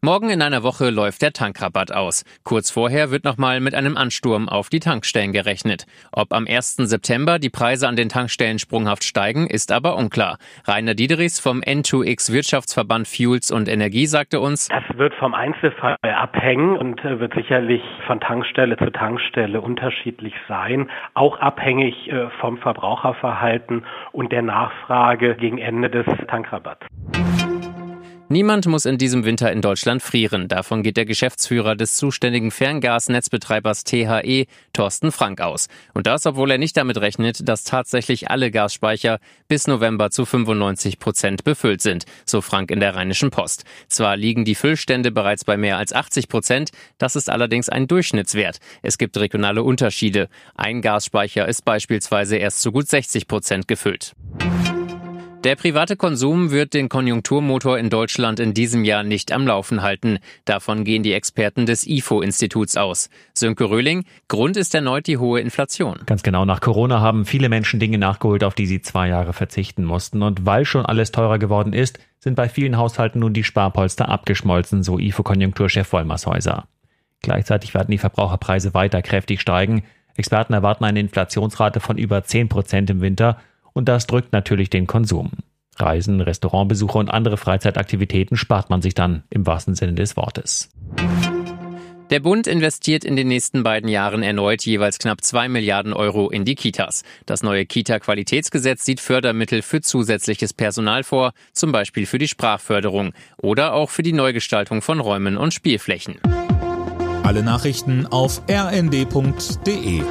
Morgen in einer Woche läuft der Tankrabatt aus. Kurz vorher wird nochmal mit einem Ansturm auf die Tankstellen gerechnet. Ob am 1. September die Preise an den Tankstellen sprunghaft steigen, ist aber unklar. Rainer Diederichs vom N2X Wirtschaftsverband Fuels und Energie sagte uns, Das wird vom Einzelfall abhängen und äh, wird sicherlich von Tankstelle zu Tankstelle unterschiedlich sein. Auch abhängig äh, vom Verbraucherverhalten und der Nachfrage gegen Ende des Tankrabatts. Niemand muss in diesem Winter in Deutschland frieren. Davon geht der Geschäftsführer des zuständigen Ferngasnetzbetreibers THE, Thorsten Frank, aus. Und das, obwohl er nicht damit rechnet, dass tatsächlich alle Gasspeicher bis November zu 95 Prozent befüllt sind, so Frank in der Rheinischen Post. Zwar liegen die Füllstände bereits bei mehr als 80 Prozent, das ist allerdings ein Durchschnittswert. Es gibt regionale Unterschiede. Ein Gasspeicher ist beispielsweise erst zu gut 60 Prozent gefüllt. Der private Konsum wird den Konjunkturmotor in Deutschland in diesem Jahr nicht am Laufen halten. Davon gehen die Experten des IFO-Instituts aus. Sönke Röhling, Grund ist erneut die hohe Inflation. Ganz genau, nach Corona haben viele Menschen Dinge nachgeholt, auf die sie zwei Jahre verzichten mussten. Und weil schon alles teurer geworden ist, sind bei vielen Haushalten nun die Sparpolster abgeschmolzen, so IFO-Konjunkturchef Wollmershäuser. Gleichzeitig werden die Verbraucherpreise weiter kräftig steigen. Experten erwarten eine Inflationsrate von über 10 Prozent im Winter und das drückt natürlich den Konsum. Reisen, Restaurantbesuche und andere Freizeitaktivitäten spart man sich dann im wahrsten Sinne des Wortes. Der Bund investiert in den nächsten beiden Jahren erneut jeweils knapp zwei Milliarden Euro in die Kitas. Das neue Kita-Qualitätsgesetz sieht Fördermittel für zusätzliches Personal vor, zum Beispiel für die Sprachförderung oder auch für die Neugestaltung von Räumen und Spielflächen. Alle Nachrichten auf rnd.de